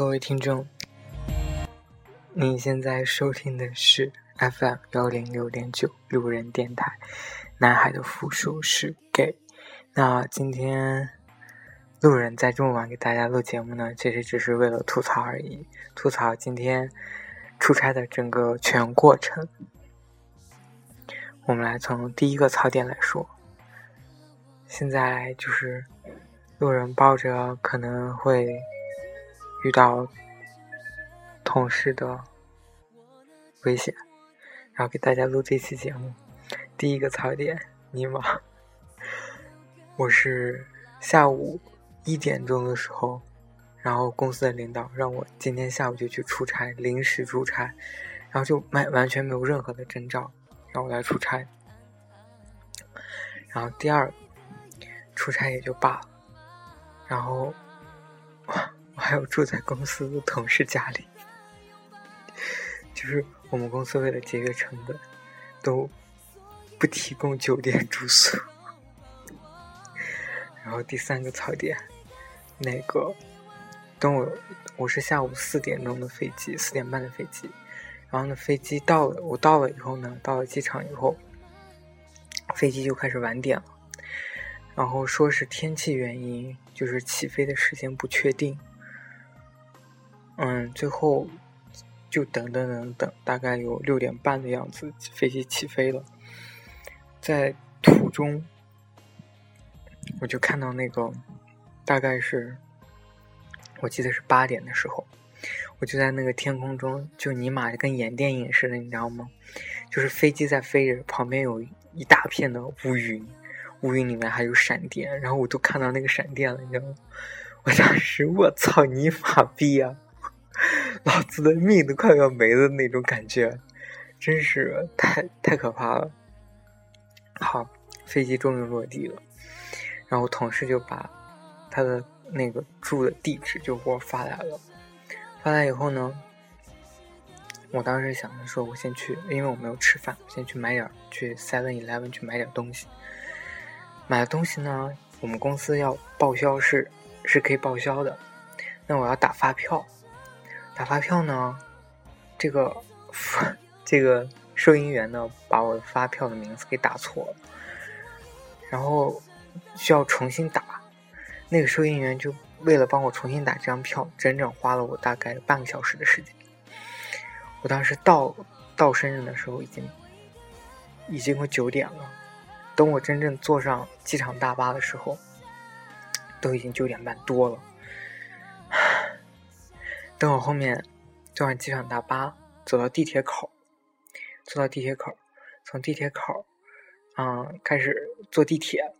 各位听众，你现在收听的是 FM 幺零六点九路人电台。男孩的复数是 gay。那今天路人在这么晚给大家录节目呢，其实只是为了吐槽而已，吐槽今天出差的整个全过程。我们来从第一个槽点来说，现在就是路人抱着可能会。遇到同事的危险，然后给大家录这期节目。第一个槽点，尼玛！我是下午一点钟的时候，然后公司的领导让我今天下午就去出差，临时出差，然后就没完全没有任何的征兆让我来出差。然后第二出差也就罢了，然后。还有住在公司的同事家里，就是我们公司为了节约成本，都不提供酒店住宿。然后第三个槽点，那个等我，我是下午四点钟的飞机，四点半的飞机。然后呢，飞机到了，我到了以后呢，到了机场以后，飞机就开始晚点了。然后说是天气原因，就是起飞的时间不确定。嗯，最后就等等等等，大概有六点半的样子，飞机起飞了。在途中，我就看到那个，大概是，我记得是八点的时候，我就在那个天空中，就尼玛跟演电影似的，你知道吗？就是飞机在飞着，旁边有一大片的乌云，乌云里面还有闪电，然后我都看到那个闪电了，你知道吗？我当时，我操你妈逼啊！老子的命都快要没了那种感觉，真是太太可怕了。好，飞机终于落地了，然后同事就把他的那个住的地址就给我发来了。发来以后呢，我当时想着说，我先去，因为我没有吃饭，先去买点去 Seven Eleven 去买点东西。买的东西呢，我们公司要报销是是可以报销的，那我要打发票。打发票呢？这个 这个收银员呢，把我发票的名字给打错了，然后需要重新打。那个收银员就为了帮我重新打这张票，整整花了我大概半个小时的时间。我当时到到深圳的时候，已经已经快九点了。等我真正坐上机场大巴的时候，都已经九点半多了。等我后面坐上机场大巴，走到地铁口，坐到地铁口，从地铁口，嗯，开始坐地铁。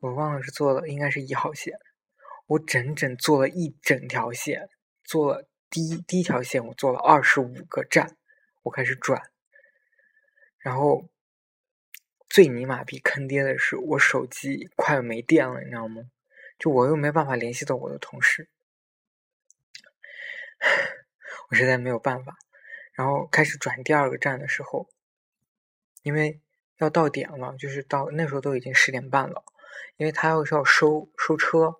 我忘了是坐了，应该是一号线。我整整坐了一整条线，坐了第一第一条线，我坐了二十五个站，我开始转。然后最尼玛逼坑爹的是，我手机快没电了，你知道吗？就我又没办法联系到我的同事。我实在没有办法，然后开始转第二个站的时候，因为要到点了，就是到那时候都已经十点半了，因为他要是要收收车，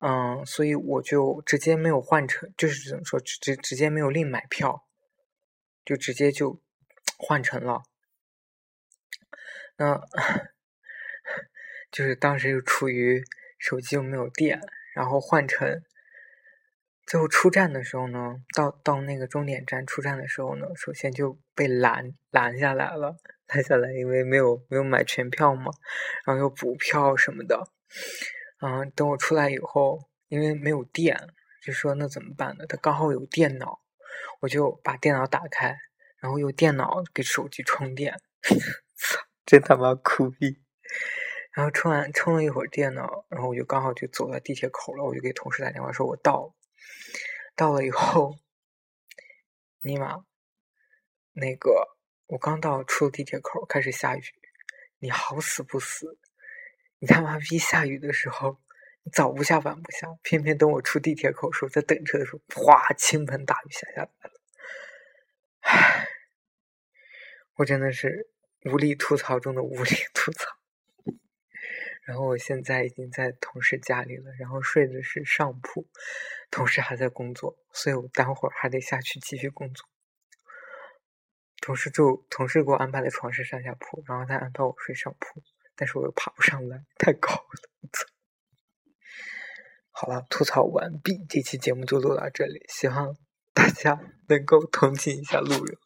嗯，所以我就直接没有换乘，就是怎么说，直直接没有另买票，就直接就 换乘了，那 就是当时又处于手机又没有电，然后换乘。最后出站的时候呢，到到那个终点站出站的时候呢，首先就被拦拦下来了，拦下来，因为没有没有买全票嘛，然后又补票什么的，嗯，等我出来以后，因为没有电，就说那怎么办呢？他刚好有电脑，我就把电脑打开，然后用电脑给手机充电，操，真他妈酷毙！然后充完充了一会儿电脑，然后我就刚好就走到地铁口了，我就给同事打电话说，我到了。到了以后，尼玛，那个我刚到出地铁口，开始下雨。你好死不死，你他妈逼下雨的时候，你早不下晚不下，偏偏等我出地铁口时候，在等车的时候，哗，倾盆大雨下下来了。唉，我真的是无力吐槽中的无力吐槽。然后我现在已经在同事家里了，然后睡的是上铺，同事还在工作，所以我待会儿还得下去继续工作。同事就同事给我安排的床是上下铺，然后他安排我睡上铺，但是我又爬不上来，太高了。好了，吐槽完毕，这期节目就录到这里，希望大家能够同情一下路人。